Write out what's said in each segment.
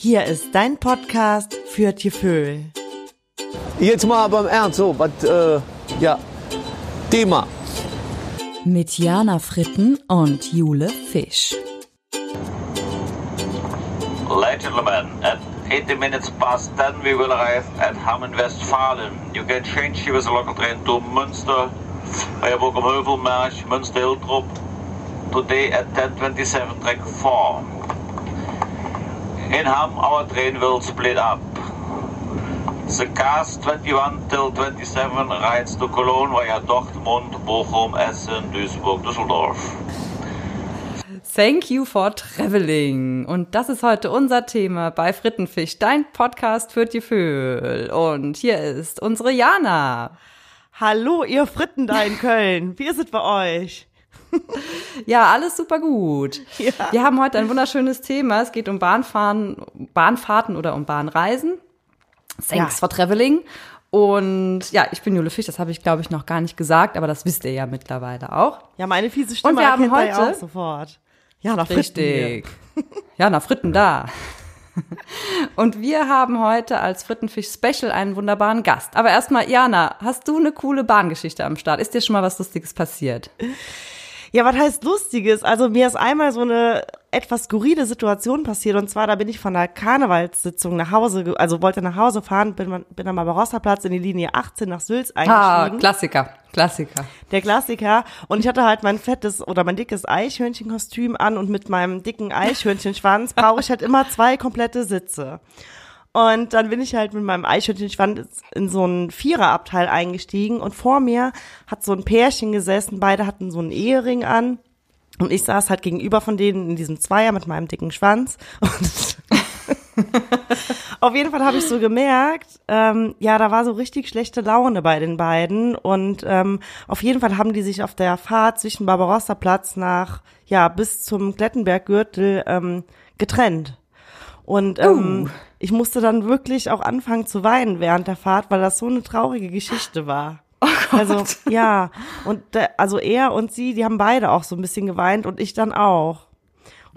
Hier ist dein Podcast für Tieföhl. Jetzt mal beim Ernst, so, was, äh, ja, Thema. Mit Jana Fritten und Jule Fisch. Ladies and gentlemen, at 80 minutes past 10 we will arrive at Hamm Westfalen. You can change here with a local train to Münster, Eierburg am Heuvelmarsch, Münster Hiltrup. Today at 10.27 track 4. In Hamm our train will split up. The cars 21 till 27 rides to Cologne via Dortmund, Bochum, Essen, Duisburg, Düsseldorf. Thank you for traveling. Und das ist heute unser Thema bei Frittenfisch, dein Podcast für die Vögel. Und hier ist unsere Jana. Hallo, ihr Fritten da in Köln. Wie ist es bei euch? Ja, alles super gut. Ja. Wir haben heute ein wunderschönes Thema. Es geht um Bahnfahren, Bahnfahrten oder um Bahnreisen. Thanks Ja. for traveling. Und ja, ich bin Jule Fisch, das habe ich glaube ich noch gar nicht gesagt, aber das wisst ihr ja mittlerweile auch. Ja, meine fiese Stimme Und wir haben ja heute- auch sofort. Ja, nach Fritten Richtig. Ja, na, Fritten da. Und wir haben heute als Frittenfisch Special einen wunderbaren Gast. Aber erstmal, Jana, hast du eine coole Bahngeschichte am Start? Ist dir schon mal was Lustiges passiert? Ja, was heißt Lustiges? Also mir ist einmal so eine etwas skurrile Situation passiert. Und zwar, da bin ich von der Karnevalssitzung nach Hause, also wollte nach Hause fahren, bin, bin am Barbarossa-Platz in die Linie 18 nach Sülz Ah, eingestiegen. Klassiker, Klassiker. der Klassiker. Und ich hatte halt mein fettes oder mein dickes Eichhörnchenkostüm an und mit meinem dicken Eichhörnchenschwanz brauche ich halt immer zwei komplette Sitze. Und dann bin ich halt mit meinem Eichhörnchenschwanz in so einen Viererabteil eingestiegen und vor mir hat so ein Pärchen gesessen, beide hatten so einen Ehering an. Und ich saß halt gegenüber von denen in diesem Zweier mit meinem dicken Schwanz. Und auf jeden Fall habe ich so gemerkt, ähm, ja, da war so richtig schlechte Laune bei den beiden. Und ähm, auf jeden Fall haben die sich auf der Fahrt zwischen Barbarossa-Platz nach, ja, bis zum Klettenberggürtel ähm, getrennt. Und ähm, Uh. Ich musste dann wirklich auch anfangen zu weinen während der Fahrt, weil das so eine traurige Geschichte war. also ja, und da, also er und sie, die haben beide auch so ein bisschen geweint und ich dann auch.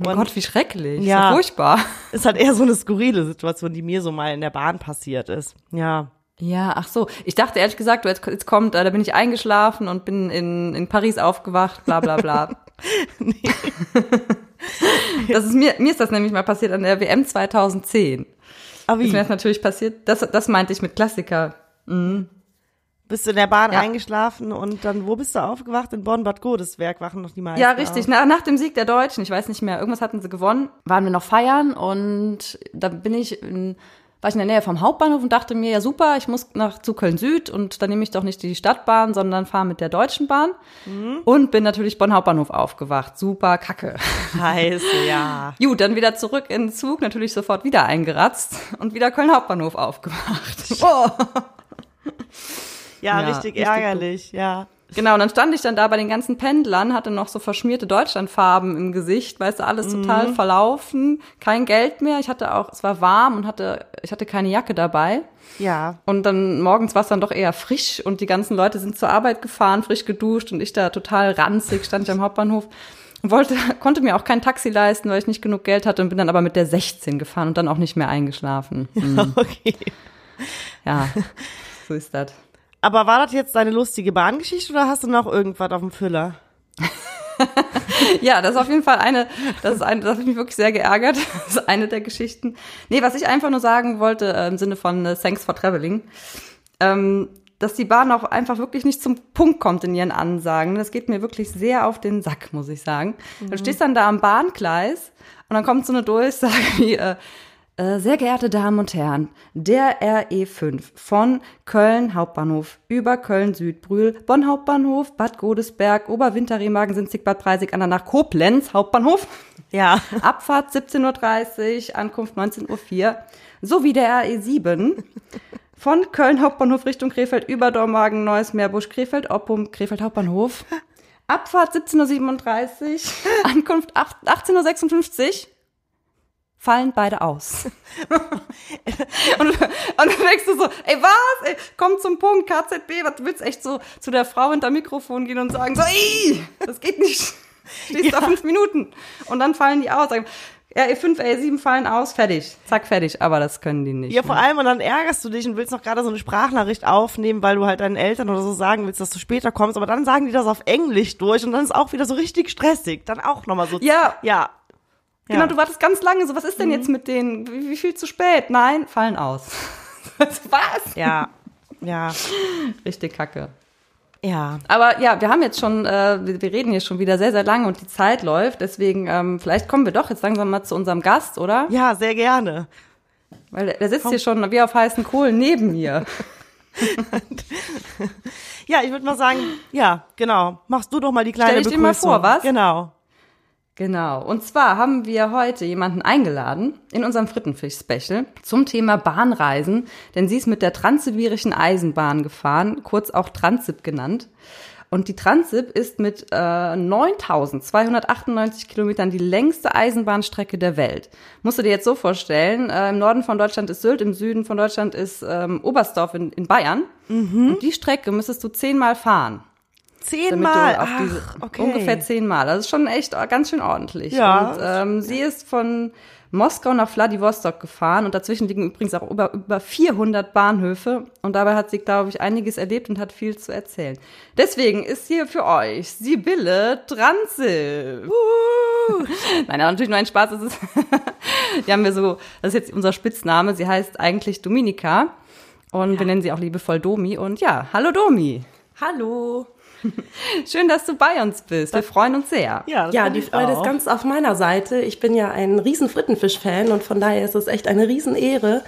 Oh Und- Gott, wie schrecklich. Ja. Ja. furchtbar. Ist halt eher so eine skurrile Situation, die mir so mal in der Bahn passiert ist. Ja. Ja, ach so. Ich dachte ehrlich gesagt, jetzt, jetzt kommt, äh, da bin ich eingeschlafen und bin in, in Paris aufgewacht, bla bla bla. Das ist mir, mir ist das nämlich mal passiert an der WM 2010. Aber Ist wie? mir das natürlich passiert. Das, das meinte ich mit Klassiker. Bist du in der Bahn Ja. eingeschlafen und dann, wo bist du aufgewacht? In Bonn-Bad Godesberg wachen noch die meisten Ja, richtig. Auf. Na, nach dem Sieg der Deutschen, ich weiß nicht mehr, irgendwas hatten sie gewonnen, waren wir noch feiern und da bin ich in, war ich in der Nähe vom Hauptbahnhof und dachte mir, ja super, ich muss nach zu Köln Süd und dann nehme ich doch nicht die Stadtbahn, sondern fahre mit der Deutschen Bahn und bin natürlich Bonn Hauptbahnhof aufgewacht. Super Kacke. Scheiße, ja. Gut, dann wieder zurück in den Zug, natürlich sofort wieder eingeratzt und wieder Köln Hauptbahnhof aufgewacht. Oh. Ja, Ja, richtig richtig ärgerlich, ja. Genau, und dann stand ich dann da bei den ganzen Pendlern, hatte noch so verschmierte Deutschlandfarben im Gesicht, weißt du, alles total verlaufen, kein Geld mehr. Ich hatte auch, es war warm und hatte, ich hatte keine Jacke dabei. Ja. Und dann morgens war es dann doch eher frisch und die ganzen Leute sind zur Arbeit gefahren, frisch geduscht und ich da total ranzig, stand ich am Hauptbahnhof und wollte, konnte mir auch kein Taxi leisten, weil ich nicht genug Geld hatte und bin dann aber mit der 16 gefahren und dann auch nicht mehr eingeschlafen. Mhm. Okay. Ja, so ist das. Aber war das jetzt deine lustige Bahngeschichte oder hast du noch irgendwas auf dem Füller? Ja, das ist auf jeden Fall eine, das ist eine, das hat mich wirklich sehr geärgert. Das ist eine der Geschichten. Nee, was ich einfach nur sagen wollte, äh, im Sinne von äh, Thanks for Traveling, ähm, dass die Bahn auch einfach wirklich nicht zum Punkt kommt in ihren Ansagen. Das geht mir wirklich sehr auf den Sack, muss ich sagen. Du stehst dann da am Bahngleis und dann kommt so eine Durchsage wie, äh, sehr geehrte Damen und Herren, der RE5 von Köln Hauptbahnhof über Köln Südbrühl, Bonn Hauptbahnhof, Bad Godesberg, Oberwinter, Remagen, Sinzig, Bad Preisig, Andernach, Koblenz Hauptbahnhof. Ja. Abfahrt 17.30 Uhr, Ankunft 19.04 Uhr, sowie der RE7 von Köln Hauptbahnhof Richtung Krefeld über Dormagen, Neues Meerbusch, Krefeld, Oppum, Krefeld Hauptbahnhof. Abfahrt 17.37 Uhr, Ankunft 8 18.56 Uhr. Fallen beide aus. und, und dann denkst du so, ey, was? Ey, komm zum Punkt, KZB, was du willst echt so zu der Frau hinter Mikrofon gehen und sagen, so, ey, das geht nicht. Stehst da fünf Minuten. Und dann fallen die aus. Ja, E5, E7 fallen aus, fertig. Zack, fertig. Aber das können die nicht. Ja, vor ne? allem, und dann ärgerst du dich und willst noch gerade so eine Sprachnachricht aufnehmen, weil du halt deinen Eltern oder so sagen willst, dass du später kommst, aber dann sagen die das auf Englisch durch und dann ist auch wieder so richtig stressig. Dann auch nochmal so. Ja. Ja. Genau, du wartest ganz lange so, was ist denn Mhm. jetzt mit denen? Wie, wie viel zu spät? Nein, fallen aus. was? Ja. Ja. Richtig kacke. Ja. Aber ja, wir haben jetzt schon, äh, wir, wir reden hier schon wieder sehr, sehr lange und die Zeit läuft. Deswegen, ähm, vielleicht kommen wir doch jetzt langsam mal zu unserem Gast, oder? Ja, sehr gerne. Weil der, der sitzt hier schon wie auf heißen Kohlen neben mir. Ja, ich würde mal sagen, ja, genau. Machst du doch mal die kleine Stell ich dir mal Begrüßung. vor, was? Genau. Genau. Und zwar haben wir heute jemanden eingeladen in unserem Frittenfisch-Special zum Thema Bahnreisen, denn sie ist mit der Transsibirischen Eisenbahn gefahren, kurz auch Transip genannt. Und die Transip ist mit äh, 9.298 Kilometern die längste Eisenbahnstrecke der Welt. Musst du dir jetzt so vorstellen, äh, im Norden von Deutschland ist Sylt, im Süden von Deutschland ist ähm, Oberstdorf in, in Bayern. Und die Strecke müsstest du zehnmal fahren. Zehnmal. Ach, diese, okay. ungefähr zehnmal. Das ist schon echt ganz schön ordentlich. Ja. Und ähm, sie ist von Moskau nach Vladivostok gefahren und dazwischen liegen übrigens auch über, über 400 Bahnhöfe und dabei hat sie, glaube ich, einiges erlebt und hat viel zu erzählen. Deswegen ist hier für euch Sibylle Transil. Nein, aber natürlich nur ein Spaß. Das ist die haben wir so, das ist jetzt unser Spitzname. Sie heißt eigentlich Dominika und wir nennen sie auch liebevoll Domi. Und ja, hallo Domi. Hallo. Schön, dass du bei uns bist. Wir freuen uns sehr. Ja, das Ja, die Freude auch. ist ganz auf meiner Seite. Ich bin ja ein riesen Frittenfisch-Fan und von daher ist es echt eine Riesenehre,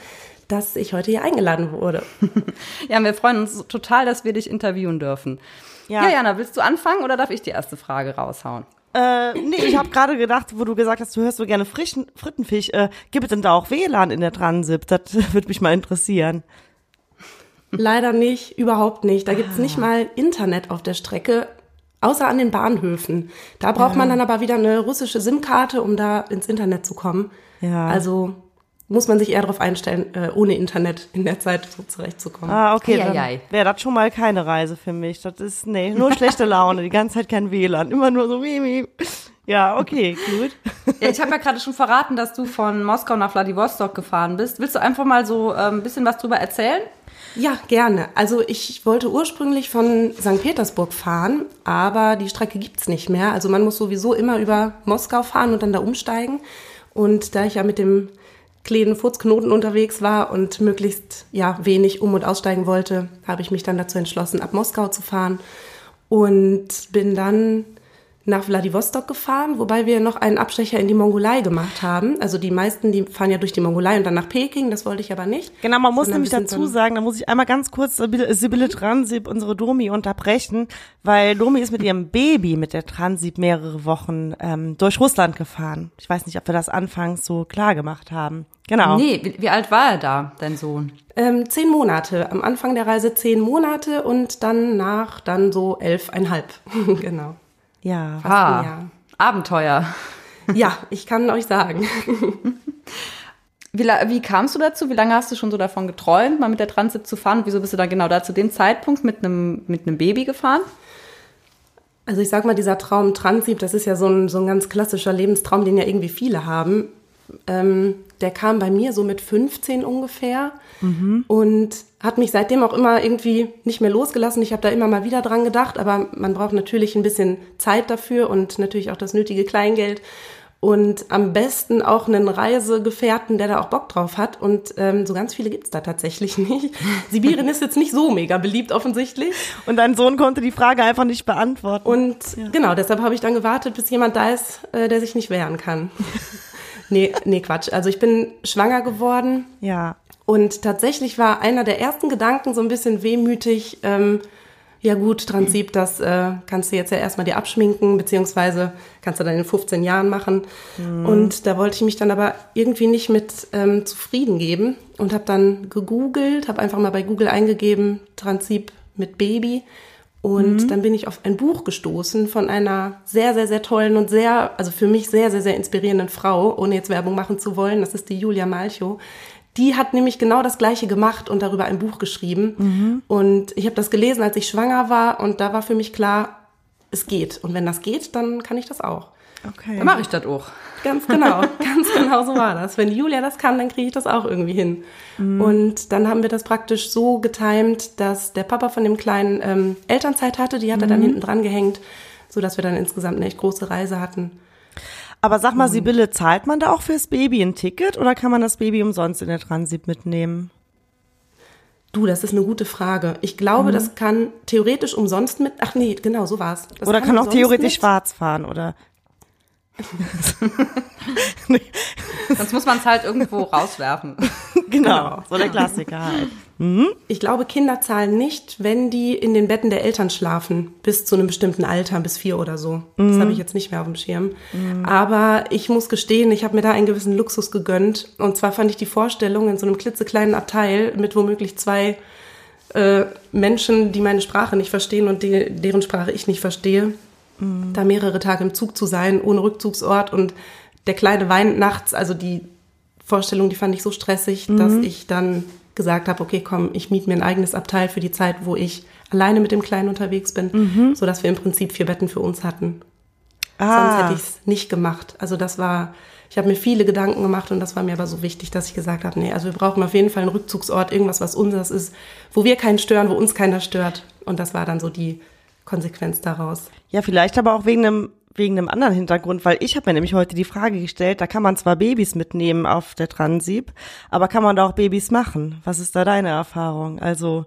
dass ich heute hier eingeladen wurde. Ja, wir freuen uns total, dass wir dich interviewen dürfen. Ja, Ja. Jana, willst du anfangen oder darf ich die erste Frage raushauen? Äh, nee, ich habe gerade gedacht, wo du gesagt hast, du hörst so gerne frischen Frittenfisch. Äh, gibt es denn da auch WLAN in der Transip? Das würde mich mal interessieren. Leider nicht, überhaupt nicht. Da gibt's nicht mal Internet auf der Strecke, außer an den Bahnhöfen. Da braucht man dann aber wieder eine russische SIM-Karte, um da ins Internet zu kommen. Ja. Also muss man sich eher darauf einstellen, äh, ohne Internet in der Zeit so zurechtzukommen. Ah, okay, dann wäre das schon mal keine Reise für mich. Das ist, nee, nur schlechte Laune, die ganze Zeit kein WLAN, immer nur so mimi. Ja, okay, gut. Ja, ich habe ja gerade schon verraten, dass du von Moskau nach Vladivostok gefahren bist. Willst du einfach mal so ähm, ein bisschen was drüber erzählen? Ja, gerne. Also ich wollte ursprünglich von St. Petersburg fahren, aber die Strecke gibt's nicht mehr. Also man muss sowieso immer über Moskau fahren und dann da umsteigen. Und da ich ja mit dem kleinen Furzknoten unterwegs war und möglichst ja wenig um- und aussteigen wollte, habe ich mich dann dazu entschlossen, ab Moskau zu fahren und bin dann nach Vladivostok gefahren, wobei wir noch einen Abstecher in die Mongolei gemacht haben. Also die meisten, die fahren ja durch die Mongolei und dann nach Peking, das wollte ich aber nicht. Genau, man muss nämlich dazu sagen, da muss ich einmal ganz kurz Sibylle Sibylle Transip, unsere Domi, unterbrechen, weil Domi ist mit ihrem Baby mit der Transip mehrere Wochen ähm, durch Russland gefahren. Ich weiß nicht, ob wir das anfangs so klar gemacht haben. Genau. Nee, wie, wie alt war er da, dein Sohn? Ähm, zehn Monate. Am Anfang der Reise zehn Monate und dann nach dann so elfeinhalb. genau. Ja. Ein Jahr. Abenteuer. Ja, ich kann euch sagen. Wie, wie kamst du dazu? Wie lange hast du schon so davon geträumt, mal mit der Transit zu fahren? Und wieso bist du dann genau da zu dem Zeitpunkt mit einem mit einem Baby gefahren? Also ich sag mal, dieser Traum Transip, das ist ja so ein, so ein ganz klassischer Lebenstraum, den ja irgendwie viele haben. Ähm, der kam bei mir so mit 15 ungefähr und hat mich seitdem auch immer irgendwie nicht mehr losgelassen. Ich habe da immer mal wieder dran gedacht, aber man braucht natürlich ein bisschen Zeit dafür und natürlich auch das nötige Kleingeld und am besten auch einen Reisegefährten, der da auch Bock drauf hat. Und ähm, so ganz viele gibt's da tatsächlich nicht. Sibirien ist jetzt nicht so mega beliebt offensichtlich. Und dein Sohn konnte die Frage einfach nicht beantworten. Und genau, deshalb habe ich dann gewartet, bis jemand da ist, äh, der sich nicht wehren kann. nee, nee, Quatsch. Also ich bin schwanger geworden ja. und tatsächlich war einer der ersten Gedanken so ein bisschen wehmütig. Ähm, ja gut, Transip, das äh, kannst du jetzt ja erstmal dir abschminken, beziehungsweise kannst du dann in 15 Jahren machen. Und da wollte ich mich dann aber irgendwie nicht mit ähm, zufrieden geben und habe dann gegoogelt, habe einfach mal bei Google eingegeben, Transip mit Baby. Und dann bin ich auf ein Buch gestoßen von einer sehr, sehr, sehr tollen und sehr, also für mich sehr, sehr, sehr inspirierenden Frau, ohne jetzt Werbung machen zu wollen. Das ist die Julia Malchow. Die hat nämlich genau das Gleiche gemacht und darüber ein Buch geschrieben. Und ich habe das gelesen, als ich schwanger war. Und da war für mich klar, es geht. Und wenn das geht, dann kann ich das auch. Okay. Dann mache ich das auch. Ganz genau, ganz genau so war das. Wenn Julia das kann, dann kriege ich das auch irgendwie hin. Und dann haben wir das praktisch so getimt, dass der Papa von dem Kleinen ähm, Elternzeit hatte, die hat er dann hinten dran gehängt, so dass wir dann insgesamt eine echt große Reise hatten. Aber sag mal, Sibylle, zahlt man da auch fürs Baby ein Ticket oder kann man das Baby umsonst in der Transit mitnehmen? Du, das ist eine gute Frage. Ich glaube, das kann theoretisch umsonst mit. Ach nee, genau, so war's. Das oder kann auch umsonst theoretisch mit- schwarz fahren, oder? Sonst muss man es halt irgendwo rauswerfen. Genau, so der Klassiker halt. Ich glaube, Kinder zahlen nicht, wenn die in den Betten der Eltern schlafen, bis zu einem bestimmten Alter, bis vier oder so. Das habe ich jetzt nicht mehr auf dem Schirm. Aber ich muss gestehen, ich habe mir da einen gewissen Luxus gegönnt. Und zwar fand ich die Vorstellung in so einem klitzekleinen Abteil mit womöglich zwei äh, Menschen, die meine Sprache nicht verstehen und die, deren Sprache ich nicht verstehe, da mehrere Tage im Zug zu sein, ohne Rückzugsort und der Kleine weint nachts. Also die Vorstellung, die fand ich so stressig, dass ich dann gesagt habe, okay, komm, ich miete mir ein eigenes Abteil für die Zeit, wo ich alleine mit dem Kleinen unterwegs bin, so dass wir im Prinzip vier Betten für uns hatten. Sonst Ah, hätte ich es nicht gemacht. Also das war, ich habe mir viele Gedanken gemacht und das war mir aber so wichtig, dass ich gesagt habe, nee, also wir brauchen auf jeden Fall einen Rückzugsort, irgendwas, was unseres ist, wo wir keinen stören, wo uns keiner stört. Und das war dann so die Konsequenz daraus. ja, vielleicht aber auch wegen einem wegen einem anderen Hintergrund, weil ich habe mir nämlich heute die Frage gestellt, da kann man zwar Babys mitnehmen auf der Transip, aber kann man da auch Babys machen? Was ist da deine Erfahrung? Also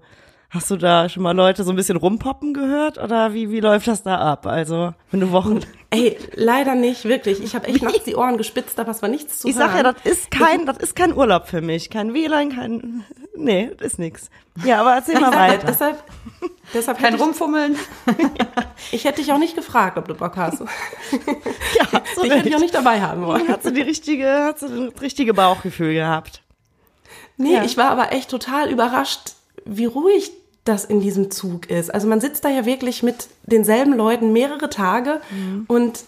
hast du da schon mal Leute so ein bisschen rumpoppen gehört oder wie wie läuft das da ab? Also wenn du Wochen Ey, leider nicht, wirklich. Ich habe echt nachts die Ohren gespitzt, aber es war nichts zu Ich hören. sag ja, das ist kein, das ist kein Urlaub für mich. Kein WLAN, kein, nee, das ist nix. Ja, aber erzähl mal weiter. deshalb, deshalb Kein Rumfummeln. ich hätte dich auch nicht gefragt, ob du Bock hast. Ja, so Ich hätte dich auch nicht dabei haben wollen. Hast du die richtige, hast du das richtige Bauchgefühl gehabt? Nee, Ja. ich war aber echt total überrascht, wie ruhig das in diesem Zug ist. Also man sitzt da ja wirklich mit denselben Leuten mehrere Tage und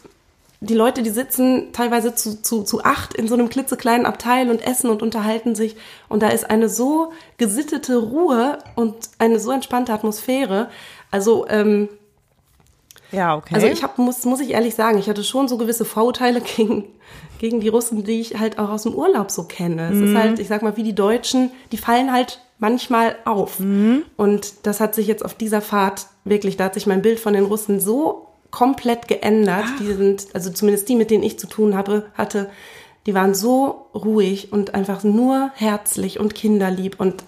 die Leute, die sitzen teilweise zu, zu, zu acht in so einem klitzekleinen Abteil und essen und unterhalten sich. Und da ist eine so gesittete Ruhe und eine so entspannte Atmosphäre. Also ähm, Ja, okay. Also ich hab, muss, muss ich ehrlich sagen, ich hatte schon so gewisse Vorurteile gegen, gegen die Russen, die ich halt auch aus dem Urlaub so kenne. Es ist halt, ich sag mal, wie die Deutschen, die fallen halt manchmal auf. Und das hat sich jetzt auf dieser Fahrt wirklich, da hat sich mein Bild von den Russen so komplett geändert. Die sind, also zumindest die, mit denen ich zu tun habe, hatte, die waren so ruhig und einfach nur herzlich und kinderlieb und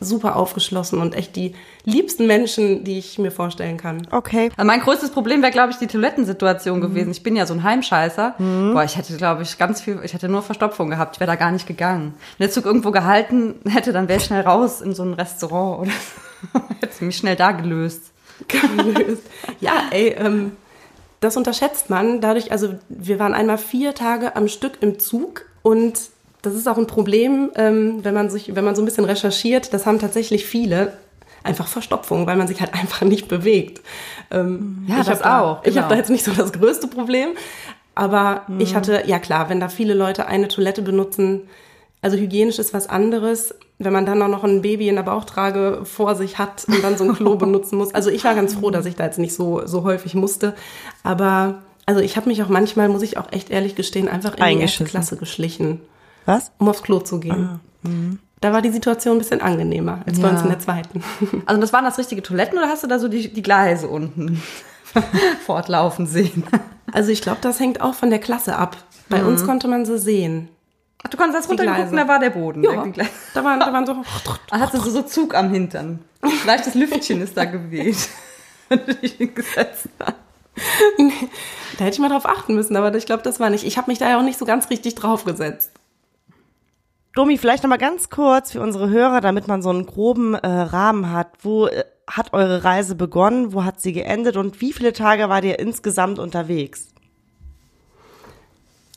super aufgeschlossen und echt die liebsten Menschen, die ich mir vorstellen kann. okay. Mein größtes Problem wäre, glaube ich, die Toilettensituation gewesen. Ich bin ja so ein Heimscheißer. Boah, ich hätte, glaube ich, ganz viel, ich hätte nur Verstopfung gehabt. Ich wäre da gar nicht gegangen. Wenn der Zug irgendwo gehalten hätte, dann wäre ich schnell raus in so ein Restaurant oder so. hätte mich schnell da gelöst. gelöst. Ja, ey, ähm, das unterschätzt man. Dadurch, also wir waren einmal vier Tage am Stück im Zug und das ist auch ein Problem, ähm, wenn man sich, wenn man so ein bisschen recherchiert. Das haben tatsächlich viele einfach Verstopfung, weil man sich halt einfach nicht bewegt. Ähm, Ja, ich das hab da, auch, Ich genau. habe da jetzt nicht so das größte Problem, aber ich hatte, ja klar, wenn da viele Leute eine Toilette benutzen, also hygienisch ist was anderes, wenn man dann auch noch ein Baby in der Bauchtrage vor sich hat und dann so ein Klo benutzen muss. Also ich war ganz froh, dass ich da jetzt nicht so, so häufig musste. Aber also ich habe mich auch manchmal, muss ich auch echt ehrlich gestehen, einfach in die erste. Klasse geschlichen, Was? um aufs Klo zu gehen. Da war die Situation ein bisschen angenehmer als bei Ja. uns in der zweiten. Also das waren das richtige Toiletten oder hast du da so die, die Gleise unten fortlaufen sehen? Also ich glaube, das hängt auch von der Klasse ab. Bei uns konnte man sie sehen. Ach, du konntest das runtergucken, da war der Boden. Ja, da waren, da waren so. Da hatte so, so Zug am Hintern. Leichtes Lüftchen ist da geweht. Wenn du dich hingesetzt hast. Da hätte ich mal drauf achten müssen, aber ich glaube, das war nicht. Ich habe mich da ja auch nicht so ganz richtig draufgesetzt. Domi, vielleicht noch mal ganz kurz für unsere Hörer, damit man so einen groben äh, Rahmen hat. Wo äh, hat eure Reise begonnen? Wo hat sie geendet? Und wie viele Tage wart ihr insgesamt unterwegs?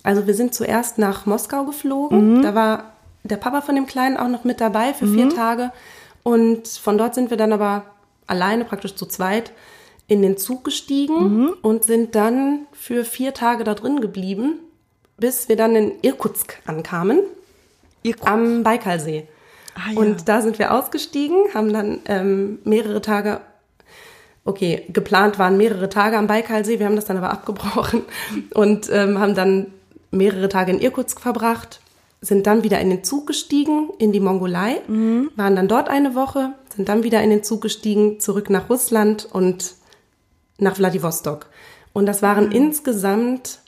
Also wir sind zuerst nach Moskau geflogen. Da war der Papa von dem Kleinen auch noch mit dabei für vier Tage. Und von dort sind wir dann aber alleine, praktisch zu zweit, in den Zug gestiegen und sind dann für vier Tage da drin geblieben, bis wir dann in Irkutsk ankamen, Irkutsk. am Baikalsee. Ah, ja. Und da sind wir ausgestiegen, haben dann ähm, mehrere Tage okay, geplant waren mehrere Tage am Baikalsee, wir haben das dann aber abgebrochen und ähm, haben dann mehrere Tage in Irkutsk verbracht, sind dann wieder in den Zug gestiegen in die Mongolei, waren dann dort eine Woche, sind dann wieder in den Zug gestiegen, zurück nach Russland und nach Vladivostok. Und das waren insgesamt,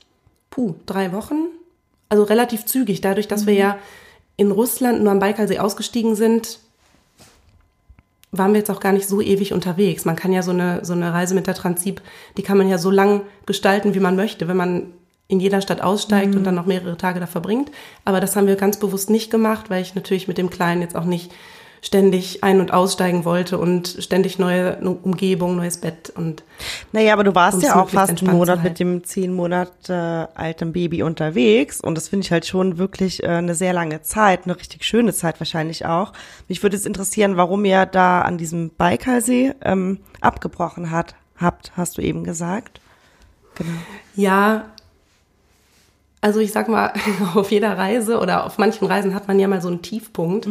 puh, drei Wochen, also relativ zügig, dadurch, dass wir ja in Russland nur am Baikalsee ausgestiegen sind, waren wir jetzt auch gar nicht so ewig unterwegs. Man kann ja so eine, so eine Reise mit der Transip, die kann man ja so lang gestalten, wie man möchte, wenn man in jeder Stadt aussteigt und dann noch mehrere Tage da verbringt. Aber das haben wir ganz bewusst nicht gemacht, weil ich natürlich mit dem Kleinen jetzt auch nicht ständig ein- und aussteigen wollte und ständig neue Umgebung, neues Bett und Naja, aber du warst ja auch fast einen Monat mit dem zehn Monate alten Baby unterwegs und das finde ich halt schon wirklich äh, eine sehr lange Zeit, eine richtig schöne Zeit wahrscheinlich auch. Mich würde es interessieren, warum ihr da an diesem Baikalsee ähm, abgebrochen hat, habt, hast du eben gesagt. Genau. Ja, also ich sag mal, auf jeder Reise oder auf manchen Reisen hat man ja mal so einen Tiefpunkt.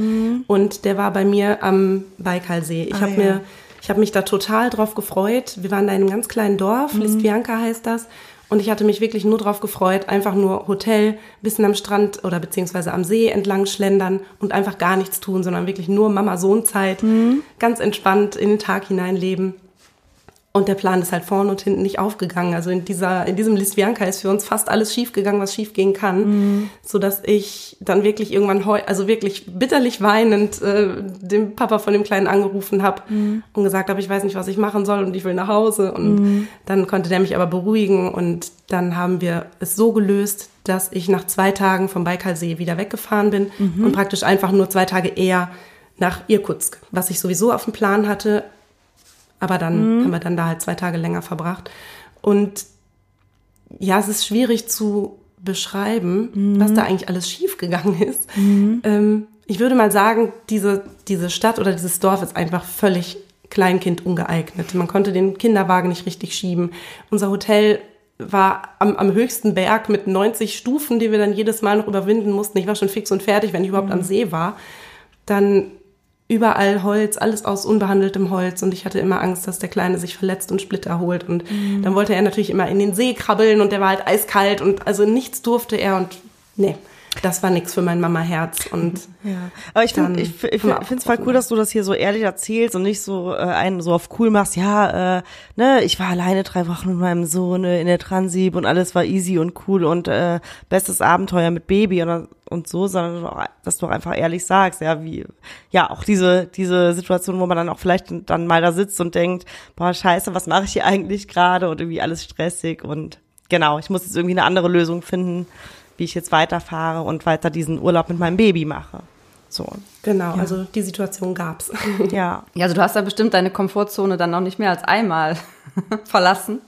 Und der war bei mir am Baikalsee. Ich Ah, habe ja. mir, ich habe mich da total drauf gefreut. Wir waren da in einem ganz kleinen Dorf, Listvianka heißt das. Und ich hatte mich wirklich nur drauf gefreut, einfach nur Hotel, bisschen am Strand oder beziehungsweise am See entlang schlendern und einfach gar nichts tun, sondern wirklich nur Mama-Sohn-Zeit, ganz entspannt in den Tag hineinleben. Und der Plan ist halt vorne und hinten nicht aufgegangen. Also in dieser, in diesem Lisvianka ist für uns fast alles schiefgegangen, was schiefgehen kann. So dass ich dann wirklich irgendwann heu, also wirklich bitterlich weinend, äh, dem Papa von dem Kleinen angerufen habe und gesagt habe, ich weiß nicht, was ich machen soll und ich will nach Hause. Und dann konnte der mich aber beruhigen und dann haben wir es so gelöst, dass ich nach zwei Tagen vom Baikalsee wieder weggefahren bin und praktisch einfach nur zwei Tage eher nach Irkutsk, was ich sowieso auf dem Plan hatte, aber dann haben wir dann da halt zwei Tage länger verbracht. Und ja, es ist schwierig zu beschreiben, was da eigentlich alles schiefgegangen ist. Ähm, ich würde mal sagen, diese, diese Stadt oder dieses Dorf ist einfach völlig Kleinkind ungeeignet. Man konnte den Kinderwagen nicht richtig schieben. Unser Hotel war am, am höchsten Berg mit 90 Stufen, die wir dann jedes Mal noch überwinden mussten. Ich war schon fix und fertig, wenn ich überhaupt am See war. Dann überall Holz, alles aus unbehandeltem Holz. Und ich hatte immer Angst, dass der Kleine sich verletzt und Splitter holt. Und dann wollte er natürlich immer in den See krabbeln und der war halt eiskalt. Und also nichts durfte er und nee, das war nichts für mein Mama-Herz und Ja, aber ich finde ich, ich finde es voll cool, dass du das hier so ehrlich erzählst und nicht so äh, einen so auf cool machst. Ja, äh, ne, ich war alleine drei Wochen mit meinem Sohn äh, in der Transib und alles war easy und cool und äh, bestes Abenteuer mit Baby und, und so, sondern dass du auch einfach ehrlich sagst, ja, wie, ja, auch diese diese Situation, wo man dann auch vielleicht dann mal da sitzt und denkt, boah, scheiße, was mache ich hier eigentlich gerade und irgendwie alles stressig und genau, ich muss jetzt irgendwie eine andere Lösung finden, wie ich jetzt weiterfahre und weiter diesen Urlaub mit meinem Baby mache. So, genau, also die Situation gab's. ja. Ja, also du hast da bestimmt deine Komfortzone dann noch nicht mehr als einmal verlassen.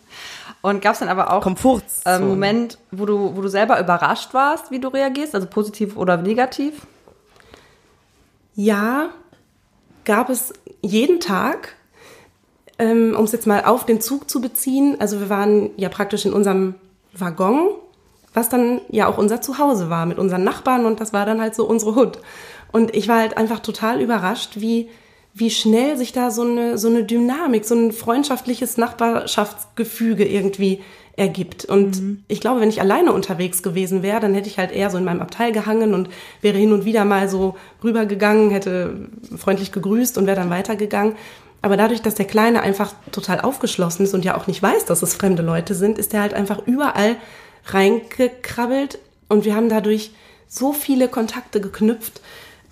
Und gab es dann aber auch Komfortzone. ähm, Moment, wo du, wo du selber überrascht warst, wie du reagierst, also positiv oder negativ? Ja, gab es jeden Tag, ähm, um es jetzt mal auf den Zug zu beziehen. Also wir waren ja praktisch in unserem Waggon, was dann ja auch unser Zuhause war mit unseren Nachbarn und das war dann halt so unsere Hut. Und ich war halt einfach total überrascht, wie, wie schnell sich da so eine, so eine Dynamik, so ein freundschaftliches Nachbarschaftsgefüge irgendwie ergibt. Und ich glaube, wenn ich alleine unterwegs gewesen wäre, dann hätte ich halt eher so in meinem Abteil gehangen und wäre hin und wieder mal so rübergegangen, hätte freundlich gegrüßt und wäre dann weitergegangen. Aber dadurch, dass der Kleine einfach total aufgeschlossen ist und ja auch nicht weiß, dass es fremde Leute sind, ist er halt einfach überall reingekrabbelt. Und wir haben dadurch so viele Kontakte geknüpft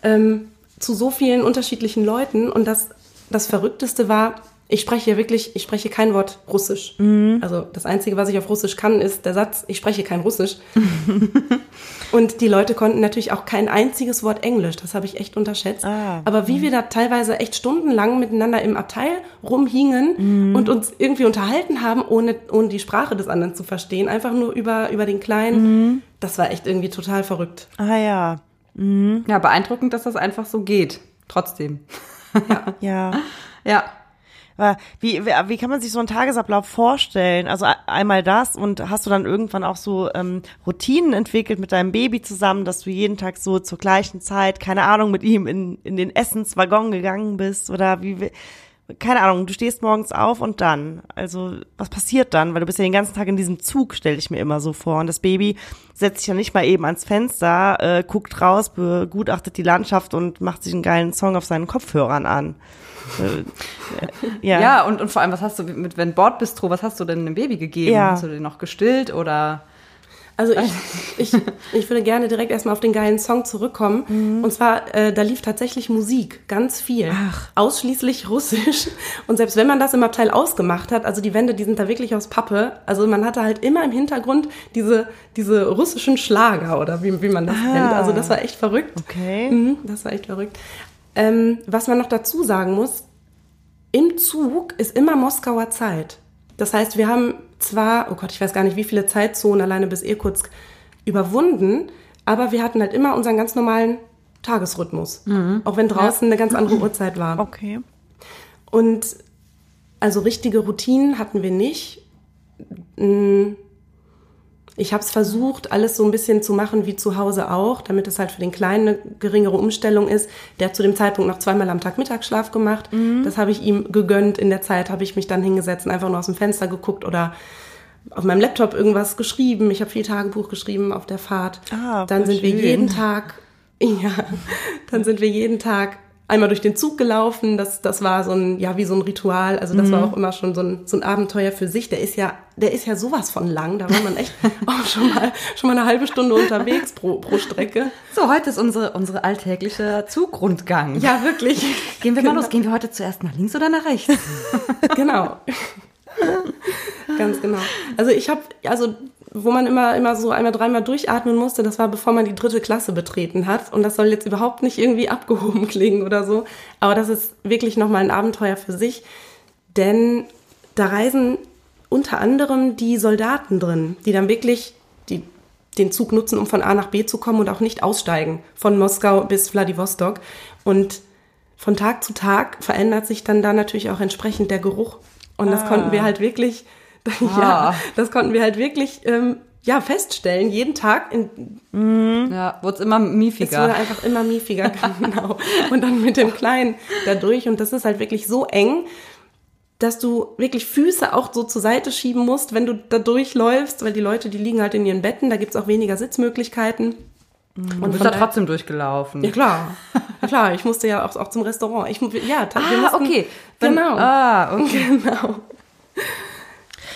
ähm, zu so vielen unterschiedlichen Leuten. Und das, das Verrückteste war, ich spreche ja wirklich, ich spreche kein Wort Russisch. Also das Einzige, was ich auf Russisch kann, ist der Satz, ich spreche kein Russisch. und die Leute konnten natürlich auch kein einziges Wort Englisch. Das habe ich echt unterschätzt. Ah. Aber wie wir da teilweise echt stundenlang miteinander im Abteil rumhingen und uns irgendwie unterhalten haben, ohne, ohne die Sprache des anderen zu verstehen, einfach nur über, über den Kleinen, das war echt irgendwie total verrückt. Ah ja. Ja, beeindruckend, dass das einfach so geht. Trotzdem. Ja. Ja. Aber wie, wie wie kann man sich so einen Tagesablauf vorstellen? Also einmal das und hast du dann irgendwann auch so ähm, Routinen entwickelt mit deinem Baby zusammen, dass du jeden Tag so zur gleichen Zeit, keine Ahnung, mit ihm in, in den Essenswaggon gegangen bist? Oder wie keine Ahnung, du stehst morgens auf und dann, also was passiert dann? Weil du bist ja den ganzen Tag in diesem Zug, stelle ich mir immer so vor. Und das Baby setzt sich ja nicht mal eben ans Fenster, äh, guckt raus, begutachtet die Landschaft und macht sich einen geilen Song auf seinen Kopfhörern an. Äh, ja. Ja, und, und vor allem, was hast du mit, wenn Bordbistro, was hast du denn dem Baby gegeben? Ja. Hast du den noch gestillt oder? Also ich, ich, ich würde gerne direkt erstmal auf den geilen Song zurückkommen. Und zwar, äh, da lief tatsächlich Musik, ganz viel. Ausschließlich russisch. Und selbst wenn man das im Abteil ausgemacht hat, also die Wände, die sind da wirklich aus Pappe. Also man hatte halt immer im Hintergrund diese, diese russischen Schlager oder wie, wie man das nennt. Also das war echt verrückt. Okay. Mhm, das war echt verrückt. Ähm, was man noch dazu sagen muss, im Zug ist immer Moskauer Zeit. Das heißt, wir haben zwar, oh Gott, ich weiß gar nicht, wie viele Zeitzonen alleine bis Irkutsk überwunden, aber wir hatten halt immer unseren ganz normalen Tagesrhythmus. Auch wenn draußen eine ganz andere Uhrzeit war. Okay. Und also richtige Routinen hatten wir nicht. Ich habe es versucht, alles so ein bisschen zu machen wie zu Hause auch, damit es halt für den Kleinen eine geringere Umstellung ist. Der hat zu dem Zeitpunkt noch zweimal am Tag Mittagsschlaf gemacht. Das habe ich ihm gegönnt. In der Zeit habe ich mich dann hingesetzt und einfach nur aus dem Fenster geguckt oder auf meinem Laptop irgendwas geschrieben. Ich habe viel Tagebuch geschrieben auf der Fahrt. Ah, dann sind wir schön. jeden Tag, ja, dann sind wir jeden Tag einmal durch den Zug gelaufen. Das, das war so ein, ja, wie so ein Ritual. Also das Mhm. war auch immer schon so ein, so ein Abenteuer für sich. Der ist ja, der ist ja sowas von lang. Da war man echt auch schon mal, schon mal eine halbe Stunde unterwegs pro, pro Strecke. So, heute ist unsere, unsere alltägliche Zugrundgang. Ja, wirklich. Gehen wir mal los. Gehen wir heute zuerst nach links oder nach rechts? genau. Ganz genau. Also ich habe, also wo man immer, immer so einmal, dreimal durchatmen musste, das war bevor man die dritte Klasse betreten hat. Und das soll jetzt überhaupt nicht irgendwie abgehoben klingen oder so. Aber das ist wirklich nochmal ein Abenteuer für sich. Denn da reisen unter anderem die Soldaten drin, die dann wirklich die, den Zug nutzen, um von A nach B zu kommen und auch nicht aussteigen. Von Moskau bis Vladivostok. Und von Tag zu Tag verändert sich dann da natürlich auch entsprechend der Geruch. Und das konnten wir halt wirklich, ja, das konnten wir halt wirklich, ähm, ja, feststellen. Jeden Tag in, Ja, wurde es immer es wurde miefiger. einfach immer miefiger, genau. Und dann mit dem Kleinen da durch. Und das ist halt wirklich so eng, dass du wirklich Füße auch so zur Seite schieben musst, wenn du da durchläufst, weil die Leute, die liegen halt in ihren Betten, da gibt's auch weniger Sitzmöglichkeiten. Und Du bist da trotzdem durchgelaufen. Ja, klar. Ja, klar, ich musste ja auch, auch zum Restaurant. Ich, ja, Ah, mussten, okay. Dann- Genau. Ah, okay. Genau.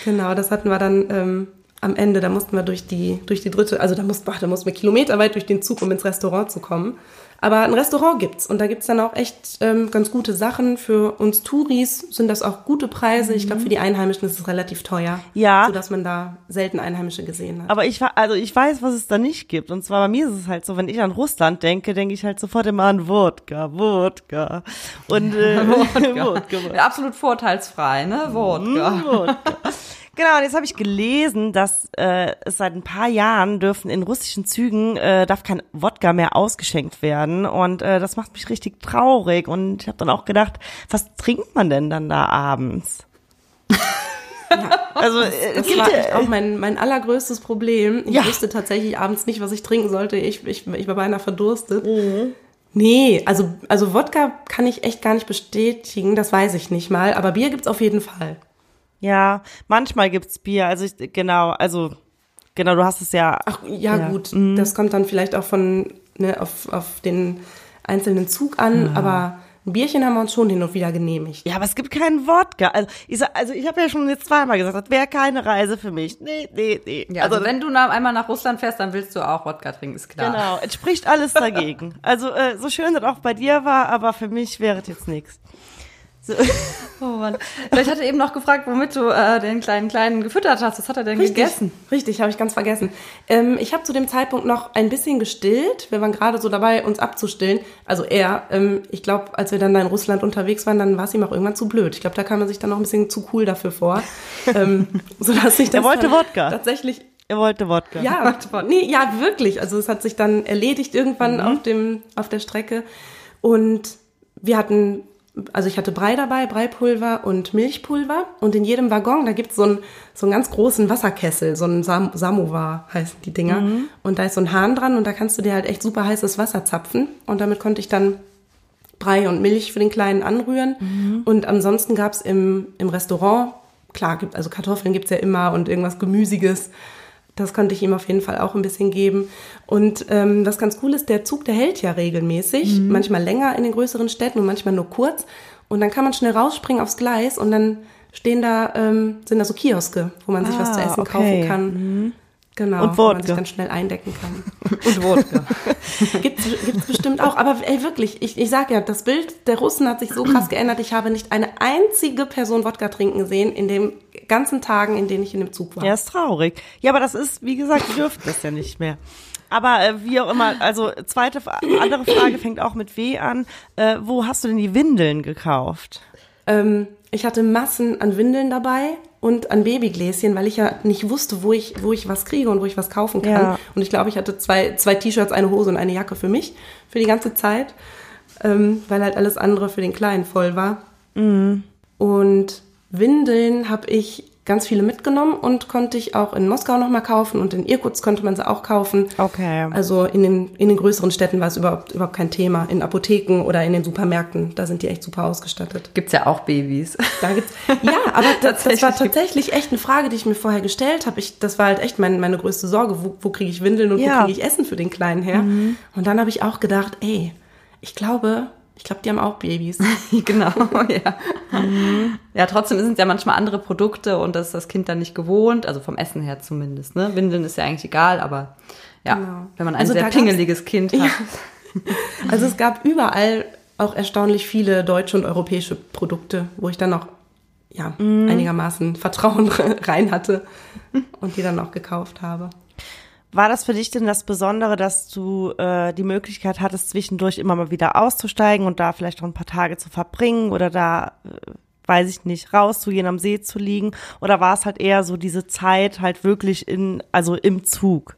Genau, das hatten wir dann ähm, am Ende. Da mussten wir durch die, durch die dritte, also da mussten, ach, da mussten wir kilometerweit durch den Zug, um ins Restaurant zu kommen. Aber ein Restaurant gibt's und da gibt's dann auch echt ähm, ganz gute Sachen. Für uns Touris sind das auch gute Preise. Ich glaube, für die Einheimischen ist es relativ teuer. Ja. Sodass man da selten Einheimische gesehen hat. Aber ich war, also ich weiß, was es da nicht gibt. Und zwar bei mir ist es halt so, wenn ich an Russland denke, denke ich halt sofort immer an Wodka, Wodka. Und äh, Wodka. Wodka. Absolut vorteilsfrei, ne? Wodka. Wodka. Genau, und jetzt habe ich gelesen, dass äh, es seit ein paar Jahren dürfen in russischen Zügen äh, darf kein Wodka mehr ausgeschenkt werden und äh, das macht mich richtig traurig und ich habe dann auch gedacht, was trinkt man denn dann da abends? Also äh, es Das gibt war ja- echt auch mein, mein allergrößtes Problem. Ich Ja. wusste tatsächlich abends nicht, was ich trinken sollte. Ich, ich, ich war beinahe verdurstet. Mhm. Nee, also, also Wodka kann ich echt gar nicht bestätigen, das weiß ich nicht mal. Aber Bier gibt's auf jeden Fall. Ja, manchmal gibt's Bier. Also ich, genau, also genau, du hast es ja. Ach ja, Ja. gut, das kommt dann vielleicht auch von ne, auf, auf den einzelnen Zug an, aber ein Bierchen haben wir uns schon hin und wieder genehmigt. Ja, aber es gibt keinen Wodka. Also ich, sag- also ich habe ja schon jetzt zweimal gesagt, das wäre keine Reise für mich. Nee, nee, nee. Ja, also, wenn du nach, einmal nach Russland fährst, dann willst du auch Wodka trinken, ist klar. Genau, es spricht alles dagegen. Also äh, so schön das auch bei dir war, aber für mich wäre es jetzt nichts. So. Oh Mann. Ich hatte eben noch gefragt, womit du äh, den kleinen Kleinen gefüttert hast. Was hat er denn gegessen? Richtig, habe ich ganz vergessen. Ähm, ich habe zu dem Zeitpunkt noch ein bisschen gestillt. Wir waren gerade so dabei, uns abzustillen. Also er, ähm, ich glaube, als wir dann da in Russland unterwegs waren, dann war es ihm auch irgendwann zu blöd. Ich glaube, da kam er sich dann noch ein bisschen zu cool dafür vor. ähm, sodass ich das Er wollte Wodka. Tatsächlich, Er wollte Wodka. ja, nee, ja, wirklich. Also es hat sich dann erledigt irgendwann Mhm. auf dem, auf der Strecke. Und wir hatten, also ich hatte Brei dabei, Breipulver und Milchpulver. Und in jedem Waggon, da gibt's so einen, so einen ganz großen Wasserkessel, so einen Sam Samovar heißen die Dinger. Und da ist so ein Hahn dran und da kannst du dir halt echt super heißes Wasser zapfen. Und damit konnte ich dann Brei und Milch für den Kleinen anrühren. Mhm. Und ansonsten gab's im, im Restaurant, klar, gibt, also Kartoffeln gibt's ja immer und irgendwas Gemüsiges. Das konnte ich ihm auf jeden Fall auch ein bisschen geben. Und ähm, was ganz cool ist, der Zug, der hält ja regelmäßig, Mhm. manchmal länger in den größeren Städten und manchmal nur kurz. Und dann kann man schnell rausspringen aufs Gleis und dann stehen da, ähm, sind da so Kioske, wo man sich was Ah, zu essen okay. kaufen kann. Genau, Und wo man sich Wodka. dann schnell eindecken kann. Und Wodka. Gibt's, gibt's bestimmt auch. Aber ey, wirklich, ich, ich sag ja, das Bild der Russen hat sich so krass geändert. Ich habe nicht eine einzige Person Wodka trinken gesehen in den ganzen Tagen, in denen ich in dem Zug war. Ja, ist traurig. Ja, aber das ist, wie gesagt, die dürfen das ja nicht mehr. Aber äh, wie auch immer, also zweite, andere Frage fängt auch mit W an. Äh, wo hast du denn die Windeln gekauft? Ähm, ich hatte Massen an Windeln dabei und an Babygläschen, weil ich ja nicht wusste, wo ich, wo ich was kriege und wo ich was kaufen kann. Ja. Und ich glaube, ich hatte zwei, zwei T-Shirts, eine Hose und eine Jacke für mich, für die ganze Zeit, ähm, weil halt alles andere für den Kleinen voll war. Und Windeln habe ich ganz viele mitgenommen und konnte ich auch in Moskau nochmal kaufen und in Irkutsk konnte man sie auch kaufen. Okay. Also in den, in den größeren Städten war es überhaupt, überhaupt kein Thema. In Apotheken oder in den Supermärkten, da sind die echt super ausgestattet. Gibt's ja auch Babys. Da gibt's, ja, aber das, das war Tatsächlich. echt eine Frage, die ich mir vorher gestellt habe. Ich, das war halt echt mein, meine größte Sorge. Wo, wo kriege ich Windeln und Ja. wo kriege ich Essen für den Kleinen her? Und dann habe ich auch gedacht, ey, ich glaube, ich glaube, die haben auch Babys. genau, ja. Ja, trotzdem sind es ja manchmal andere Produkte und das ist das Kind dann nicht gewohnt, also vom Essen her zumindest. Ne? Windeln ist ja eigentlich egal, aber ja, Genau. wenn man ein Also sehr pingeliges Kind hat. Ja. Also es gab überall auch erstaunlich viele deutsche und europäische Produkte, wo ich dann noch ja, einigermaßen Vertrauen rein hatte und die dann auch gekauft habe. War das für dich denn das Besondere, dass du äh, die Möglichkeit hattest, zwischendurch immer mal wieder auszusteigen und da vielleicht noch ein paar Tage zu verbringen oder da, äh, weiß ich nicht, rauszugehen, am See zu liegen? Oder war es halt eher so diese Zeit halt wirklich in, also im Zug,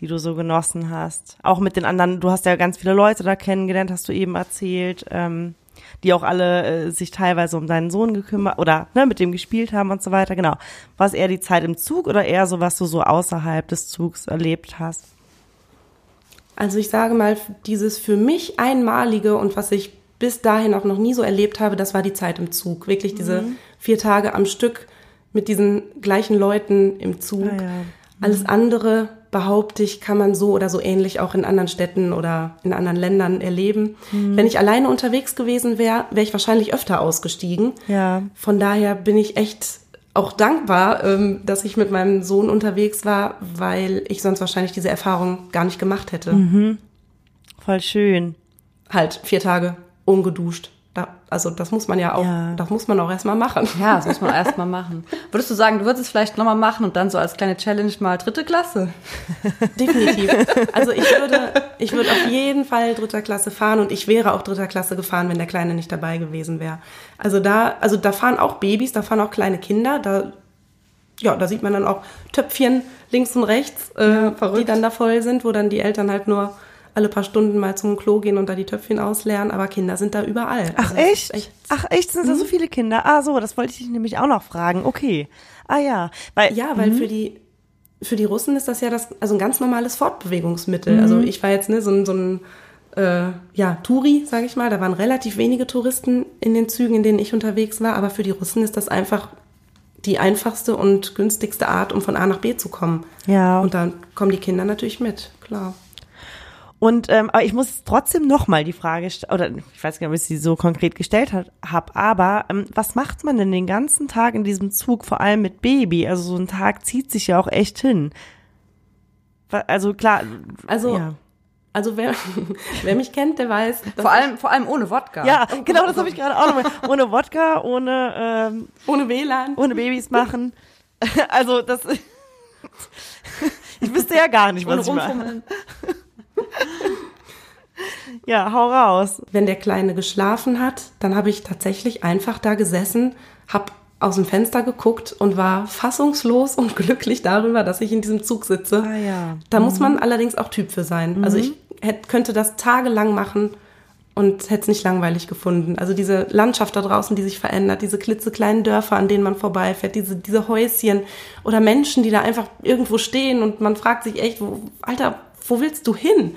die du so genossen hast? Auch mit den anderen, du hast ja ganz viele Leute da kennengelernt, hast du eben erzählt, ähm, die auch alle äh, sich teilweise um deinen Sohn gekümmert oder ne, mit dem gespielt haben und so weiter. Genau. War es eher die Zeit im Zug oder eher so, was du so außerhalb des Zugs erlebt hast? Also ich sage mal, dieses für mich einmalige und was ich bis dahin auch noch nie so erlebt habe, das war die Zeit im Zug. Wirklich diese vier Tage am Stück mit diesen gleichen Leuten im Zug. Ah ja. Alles andere, behaupte ich, kann man so oder so ähnlich auch in anderen Städten oder in anderen Ländern erleben. Wenn ich alleine unterwegs gewesen wäre, wäre ich wahrscheinlich öfter ausgestiegen. Ja. Von daher bin ich echt auch dankbar, ähm, dass ich mit meinem Sohn unterwegs war, weil ich sonst wahrscheinlich diese Erfahrung gar nicht gemacht hätte. Voll schön. Halt vier Tage ungeduscht. Da, also das muss man ja auch, Ja. das muss man auch erstmal machen. Ja, das muss man erst mal machen. Würdest du sagen, du würdest es vielleicht nochmal machen und dann so als kleine Challenge mal dritte Klasse? Definitiv. Also ich würde, ich würde auf jeden Fall dritter Klasse fahren und ich wäre auch dritter Klasse gefahren, wenn der Kleine nicht dabei gewesen wäre. Also da, also da fahren auch Babys, da fahren auch kleine Kinder, da, ja, da sieht man dann auch Töpfchen links und rechts, äh, die dann da voll sind, wo dann die Eltern halt nur alle paar Stunden mal zum Klo gehen und da die Töpfchen ausleeren, aber Kinder sind da überall. Ach Also echt? ist Ach echt, sind da so viele Kinder? Ah so, das wollte ich dich nämlich auch noch fragen. Okay. Ah ja, weil Ja, weil für die für die Russen ist das ja das also ein ganz normales Fortbewegungsmittel. Also ich war jetzt ne so ein so ein äh, ja Touri, sage ich mal. Da waren relativ wenige Touristen in den Zügen, in denen ich unterwegs war. Aber für die Russen ist das einfach die einfachste und günstigste Art, um von A nach B zu kommen. Ja. Und dann kommen die Kinder natürlich mit, klar. Und ähm, aber ich muss trotzdem noch mal die Frage stellen, oder ich weiß gar nicht, ob ich sie so konkret gestellt habe, aber ähm, was macht man denn den ganzen Tag in diesem Zug, vor allem mit Baby? Also so ein Tag zieht sich ja auch echt hin. Also klar, Also ja, also wer wer mich kennt, der weiß, Vor allem, vor allem ohne Wodka. ja genau, das habe ich gerade auch noch mal. Ohne Wodka, ohne ähm, ohne WLAN ohne Babys machen. Also das, ich wüsste ja gar nicht, ohne was ich mache. Ja, hau raus. wenn der Kleine geschlafen hat, dann habe ich tatsächlich einfach da gesessen, habe aus dem Fenster geguckt und war fassungslos und glücklich darüber, dass ich in diesem Zug sitze. Ah ja. Da muss man allerdings auch Typ für sein. Also ich hätt, könnte das tagelang machen und hätte es nicht langweilig gefunden. Also diese Landschaft da draußen, die sich verändert, diese klitzekleinen Dörfer, an denen man vorbeifährt, diese, diese Häuschen oder Menschen, die da einfach irgendwo stehen und man fragt sich echt, wo, Alter, wo willst du hin?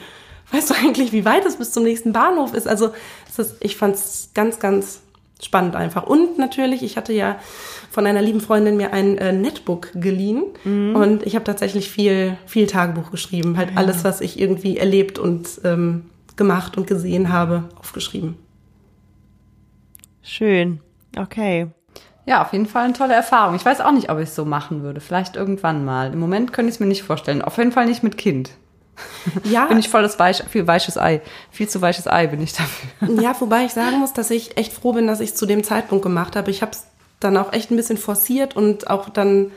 weißt du eigentlich, wie weit es bis zum nächsten Bahnhof ist? Also es ist, ich fand es ganz, ganz spannend einfach. Und natürlich, ich hatte ja von einer lieben Freundin mir ein äh, Netbook geliehen und ich habe tatsächlich viel, viel Tagebuch geschrieben. Halt alles, was ich irgendwie erlebt und ähm, gemacht und gesehen habe, aufgeschrieben. Schön. Okay. Ja, auf jeden Fall eine tolle Erfahrung. Ich weiß auch nicht, ob ich es so machen würde. Vielleicht irgendwann mal. Im Moment könnte ich es mir nicht vorstellen. Auf jeden Fall nicht mit Kind. Ja, Bin ich voll das Weich, viel weiches Ei. Viel zu weiches Ei bin ich dafür. Ja, wobei ich sagen muss, dass ich echt froh bin, dass ich es zu dem Zeitpunkt gemacht habe. Ich habe es dann auch echt ein bisschen forciert und auch dann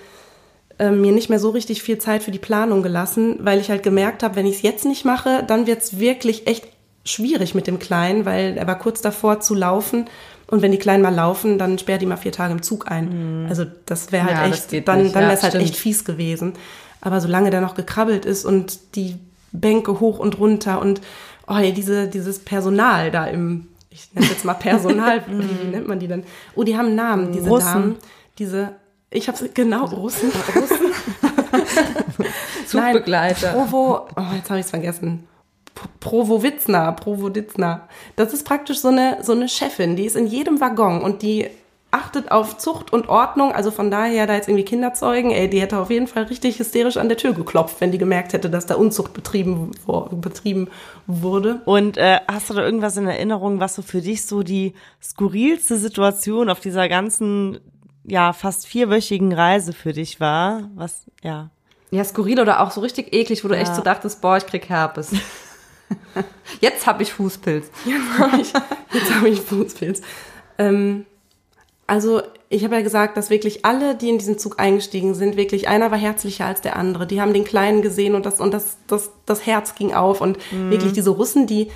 äh, mir nicht mehr so richtig viel Zeit für die Planung gelassen, weil ich halt gemerkt habe, wenn ich es jetzt nicht mache, dann wird es wirklich echt schwierig mit dem Kleinen, weil er war kurz davor zu laufen. Und wenn die Kleinen mal laufen, dann sperrt die mal vier Tage im Zug ein. Also das wäre halt Ja, echt, dann, nicht. dann Ja, wäre es halt stimmt. echt fies gewesen. Aber solange der noch gekrabbelt ist und die Bänke hoch und runter und oh, diese, dieses Personal da im, ich nenne es jetzt mal Personal, wie, wie nennt man die denn? Oh, die haben Namen, diese Russen. Damen. Diese, ich habe genau, Russen. Russen. Nein, Zugbegleiter. Provo, oh, jetzt habe ich es vergessen. P- Provowitzner, Provoditzner. Das ist praktisch so eine, so eine Chefin, die ist in jedem Waggon und die achtet auf Zucht und Ordnung. Also von daher, da jetzt irgendwie Kinder zeugen, ey, die hätte auf jeden Fall richtig hysterisch an der Tür geklopft, wenn die gemerkt hätte, dass da Unzucht betrieben, betrieben wurde. Und äh, hast du da irgendwas in Erinnerung, was so für dich so die skurrilste Situation auf dieser ganzen, ja, fast vierwöchigen Reise für dich war? Was, ja. Ja, skurril oder auch so richtig eklig, wo du echt so dachtest, boah, ich krieg Herpes. Jetzt habe ich Fußpilz. Jetzt habe ich, jetzt hab ich Fußpilz. Ähm, also ich habe ja gesagt, dass wirklich alle, die in diesen Zug eingestiegen sind, wirklich einer war herzlicher als der andere. Die haben den Kleinen gesehen und das und das das das Herz ging auf und wirklich diese Russen, die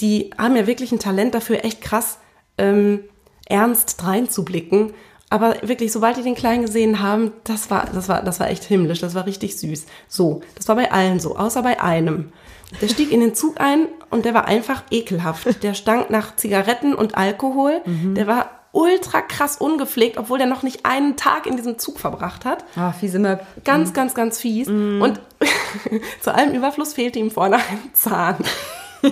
die haben ja wirklich ein Talent dafür, echt krass ähm, ernst reinzublicken. Aber wirklich, sobald die den Kleinen gesehen haben, das war, das war, das war echt himmlisch, das war richtig süß. So, das war bei allen so, außer bei einem. Der stieg in den Zug ein und der war einfach ekelhaft. Der stank nach Zigaretten und Alkohol. Der war ultra krass ungepflegt, obwohl der noch nicht einen Tag in diesem Zug verbracht hat. Ah, fiese Möb. Ganz, ganz, ganz fies. Und zu allem Überfluss fehlte ihm vorne ein Zahn.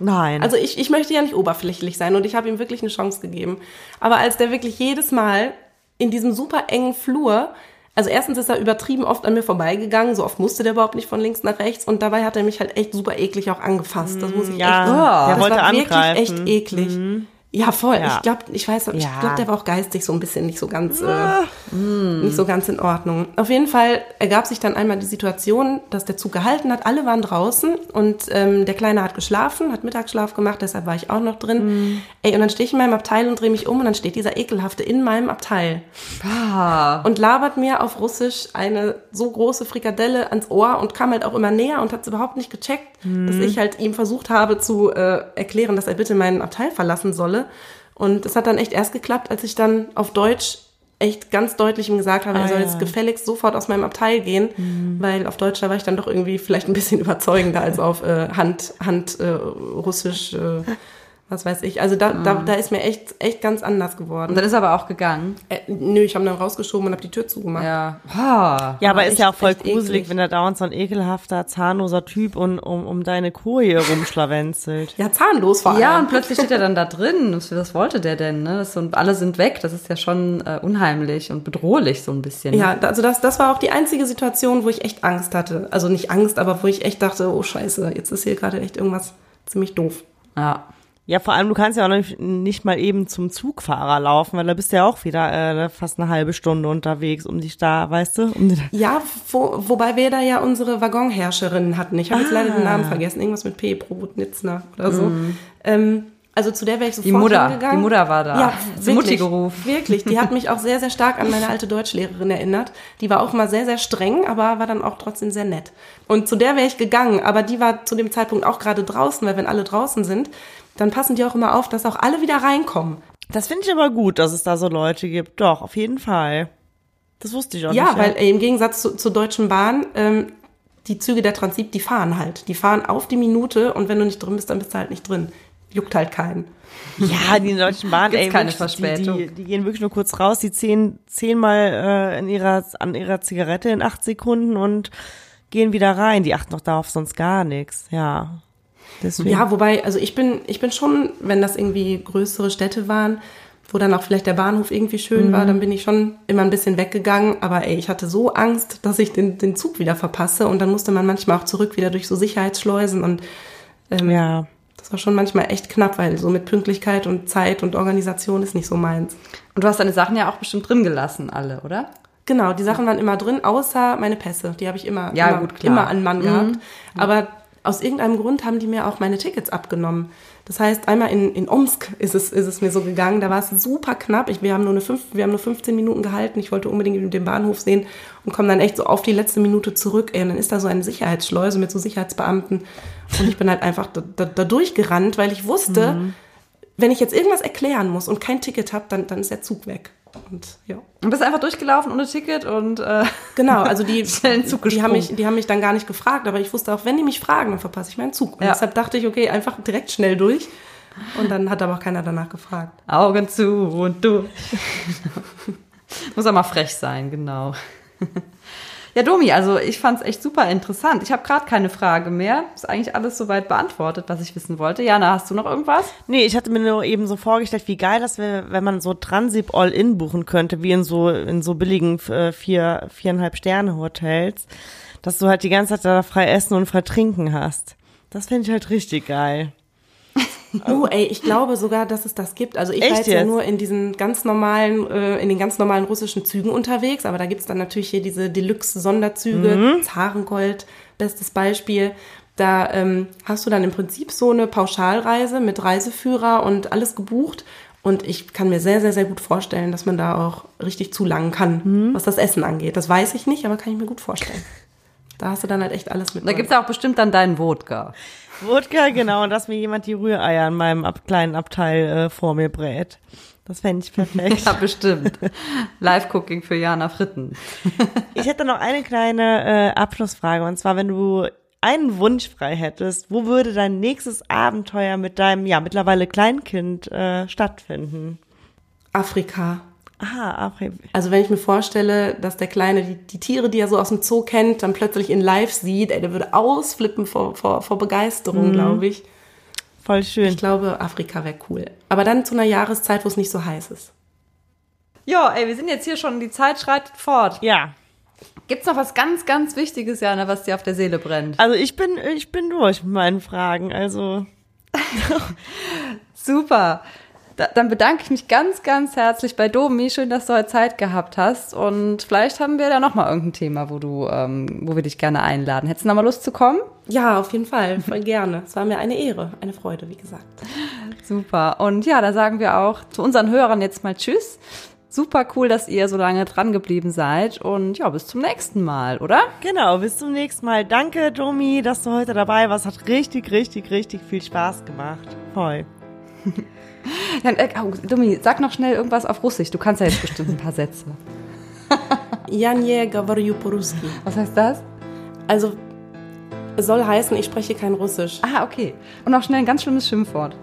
Nein. Also ich, ich möchte ja nicht oberflächlich sein und ich habe ihm wirklich eine Chance gegeben. Aber als der wirklich jedes Mal in diesem super engen Flur, also erstens ist er übertrieben oft an mir vorbeigegangen, so oft musste der überhaupt nicht von links nach rechts und dabei hat er mich halt echt super eklig auch angefasst. Das muss ich ja, echt der das wollte war wirklich angreifen. echt eklig. Ja, voll. Ja. Ich glaube, ich weiß, ich Ja. glaube, der war auch geistig so ein bisschen nicht so ganz, äh, nicht so ganz in Ordnung. Auf jeden Fall ergab sich dann einmal die Situation, dass der Zug gehalten hat. Alle waren draußen und ähm, der Kleine hat geschlafen, hat Mittagsschlaf gemacht, deshalb war ich auch noch drin. Ey, und dann stehe ich in meinem Abteil und drehe mich um und dann steht dieser Ekelhafte in meinem Abteil Ah, und labert mir auf Russisch eine so große Frikadelle ans Ohr und kam halt auch immer näher und hat es überhaupt nicht gecheckt, dass ich halt ihm versucht habe zu äh, erklären, dass er bitte meinen Abteil verlassen solle. Und es hat dann echt erst geklappt, als ich dann auf Deutsch echt ganz deutlich ihm gesagt habe, er soll jetzt gefälligst sofort aus meinem Abteil gehen, weil auf Deutsch da war ich dann doch irgendwie vielleicht ein bisschen überzeugender als auf äh, Hand, Hand äh, Russisch, äh, was weiß ich. Also da, da, da ist mir echt, echt ganz anders geworden. und dann ist er aber auch gegangen. Äh, nö, ich habe dann rausgeschoben und habe die Tür zugemacht. Ja. Ah. ja, aber aber ist ja auch voll gruselig, eklig. wenn da dauernd so ein ekelhafter, zahnloser Typ und, um, um deine Koje rumschlawenzelt. Ja, zahnlos vor allem. Ja, und plötzlich steht er dann da drin. Was, was wollte der denn? Ne? Das so, und alle sind weg. Das ist ja schon äh, unheimlich und bedrohlich so ein bisschen. Ne? Ja, also das, das war auch die einzige Situation, wo ich echt Angst hatte. Also nicht Angst, aber wo ich echt dachte, oh scheiße, jetzt ist hier gerade echt irgendwas ziemlich doof. ja. Ja, vor allem, du kannst ja auch nicht, nicht mal eben zum Zugfahrer laufen, weil da bist du ja auch wieder äh, fast eine halbe Stunde unterwegs, um dich da, weißt du, um dich Ja, wo, wobei wir da ja unsere Waggonherrscherin hatten. Ich habe jetzt leider den Namen vergessen, irgendwas mit P, Probotnitzner oder so. Ähm, also zu der wäre ich sofort Die Mutter, hingegangen. die Mutter war da. Ja, Zur Mutti wirklich, gerufen. Wirklich, die hat mich auch sehr, sehr stark an meine alte Deutschlehrerin erinnert. Die war auch mal sehr, sehr streng, aber war dann auch trotzdem sehr nett. Und zu der wäre ich gegangen, aber die war zu dem Zeitpunkt auch gerade draußen, weil wenn alle draußen sind, dann passen die auch immer auf, dass auch alle wieder reinkommen. Das finde ich aber gut, dass es da so Leute gibt. Doch, auf jeden Fall. Das wusste ich auch Ja, nicht. weil äh, im Gegensatz zu, zur Deutschen Bahn, ähm, die Züge der Transit, die fahren halt. Die fahren auf die Minute und wenn du nicht drin bist, dann bist du halt nicht drin. Juckt halt keinen. Ja, die Deutschen Bahn, ey, keine Verspätung. Die, die, die gehen wirklich nur kurz raus, die ziehen zehnmal äh, in ihrer, an ihrer Zigarette in acht Sekunden und gehen wieder rein. Die achten doch darauf sonst gar nichts. Ja. Deswegen. Ja, wobei, also ich bin, ich bin schon, wenn das irgendwie größere Städte waren, wo dann auch vielleicht der Bahnhof irgendwie schön war, dann bin ich schon immer ein bisschen weggegangen. Aber ey, ich hatte so Angst, dass ich den, den Zug wieder verpasse. Und dann musste man manchmal auch zurück wieder durch so Sicherheitsschleusen. Und ähm, ja. das war schon manchmal echt knapp, weil so mit Pünktlichkeit und Zeit und Organisation ist nicht so meins. Und du hast deine Sachen ja auch bestimmt drin gelassen, alle, oder? Genau, die Sachen waren immer drin, außer meine Pässe. Die habe ich immer, Ja, immer, gut, immer an Mann gehabt. Aber aus irgendeinem Grund haben die mir auch meine Tickets abgenommen. Das heißt, einmal in, in Omsk ist es, ist es mir so gegangen, da war es super knapp. Ich, wir, haben nur eine fünf, wir haben nur 15 Minuten gehalten. Ich wollte unbedingt den Bahnhof sehen und komme dann echt so auf die letzte Minute zurück. Ey, und dann ist da so eine Sicherheitsschleuse mit so Sicherheitsbeamten. Und ich bin halt einfach da, da, da durchgerannt, weil ich wusste, wenn ich jetzt irgendwas erklären muss und kein Ticket habe, dann, dann ist der Zug weg. Und ja. Und bist einfach durchgelaufen ohne Ticket und äh, Genau, also die, die, haben mich, die haben mich dann gar nicht gefragt, aber ich wusste auch, wenn die mich fragen, dann verpasse ich meinen Zug. Und Ja. deshalb dachte ich, okay, einfach direkt schnell durch. Und dann hat aber auch keiner danach gefragt. Augen zu und du. Muss auch mal frech sein, genau. Ja, Domi, also ich fand's echt super interessant. Ich habe gerade keine Frage mehr. Ist eigentlich alles soweit beantwortet, was ich wissen wollte. Jana, hast du noch irgendwas? Nee, ich hatte mir nur eben so vorgestellt, wie geil das wäre, wenn man so Transip All-In buchen könnte, wie in so, in so billigen äh, vier, viereinhalb Sterne Hotels, dass du halt die ganze Zeit da frei essen und frei trinken hast. Das finde ich halt richtig geil. Oh, ey, ich glaube sogar, dass es das gibt. Also ich Echt war jetzt ja nur in diesen ganz normalen, äh, in den ganz normalen russischen Zügen unterwegs, aber da gibt's dann natürlich hier diese Deluxe-Sonderzüge, Mhm. Zarengold, bestes Beispiel. Da ähm, hast du dann im Prinzip so eine Pauschalreise mit Reiseführer und alles gebucht. Und ich kann mir sehr, sehr, sehr gut vorstellen, dass man da auch richtig zulangen kann, Mhm. was das Essen angeht. Das weiß ich nicht, aber kann ich mir gut vorstellen. Da hast du dann halt echt alles mit. Da gibt's ja auch bestimmt dann deinen Wodka. Wodka, genau, und dass mir jemand die Rühreier in meinem ab kleinen Abteil äh, vor mir brät. Das fände ich perfekt. Ja, bestimmt. Live-Cooking für Jana Fritten. Ich hätte noch eine kleine äh, Abschlussfrage, und zwar, wenn du einen Wunsch frei hättest, wo würde dein nächstes Abenteuer mit deinem, ja, mittlerweile Kleinkind äh, stattfinden? Afrika. Aha, Afrika. Also wenn ich mir vorstelle, dass der Kleine die, die Tiere, die er so aus dem Zoo kennt, dann plötzlich in live sieht, ey, der würde ausflippen vor, vor, vor Begeisterung, glaube ich. Voll schön. Ich glaube, Afrika wäre cool. Aber dann zu einer Jahreszeit, wo es nicht so heiß ist. Ja, ey, wir sind jetzt hier schon, die Zeit schreitet fort. Ja. Gibt's noch was ganz, ganz Wichtiges, Jana, was dir auf der Seele brennt? Also ich bin, ich bin durch mit meinen Fragen. Also Super. Da, dann bedanke ich mich ganz, ganz herzlich bei Domi. Schön, dass du heute Zeit gehabt hast. Und vielleicht haben wir da noch mal irgendein Thema, wo du, ähm, wo wir dich gerne einladen. Hättest du noch mal Lust zu kommen? Ja, auf jeden Fall, voll gerne. Es war mir eine Ehre, eine Freude, wie gesagt. Super. Und ja, da sagen wir auch zu unseren Hörern jetzt mal Tschüss. Super cool, dass ihr so lange dran geblieben seid. Und ja, bis zum nächsten Mal, oder? genau, bis zum nächsten Mal. Danke, Domi, dass du heute dabei warst. Hat richtig, richtig, richtig viel Spaß gemacht. Voll. Ja, äh, oh, Domi, sag noch schnell irgendwas auf Russisch. Du kannst ja jetzt bestimmt ein paar Sätze. Janje говорю по-русски. Was heißt das? Also, es soll heißen, ich spreche kein Russisch. Ah, okay. Und noch schnell ein ganz schlimmes Schimpfwort.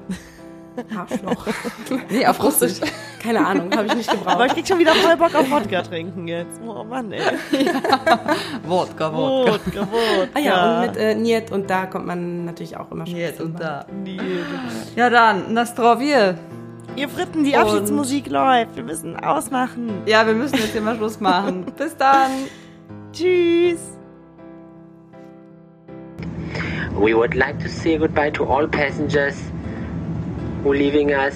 Arschloch. Nee, auf Russisch. Keine Ahnung, habe ich nicht Aber gebraucht. ich krieg schon wieder voll Bock auf Wodka trinken jetzt. Oh Mann, ey. Wodka, Wodka, Wodka. Ah ja, und mit äh, Niet und da kommt man natürlich auch immer schon. Jetzt und da. Nee. Ja dann, Nastrovie. Ihr Fritten, die Und- Abschiedsmusik läuft. Wir müssen ausmachen. Ja, wir müssen jetzt hier mal Schluss machen. Bis dann. Tschüss. We would like to say goodbye to all passengers who leaving us.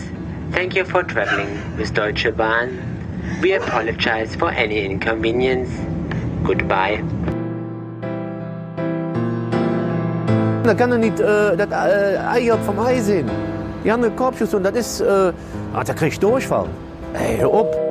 Thank you for traveling with Deutsche Bahn. We apologize for any inconvenience. Goodbye. Dan kan er niet eh, dat eh, ei op van mij zien. Die andere kopjes doen, dat is... eh ah, dan krijg je doorval. Hé, hey, op.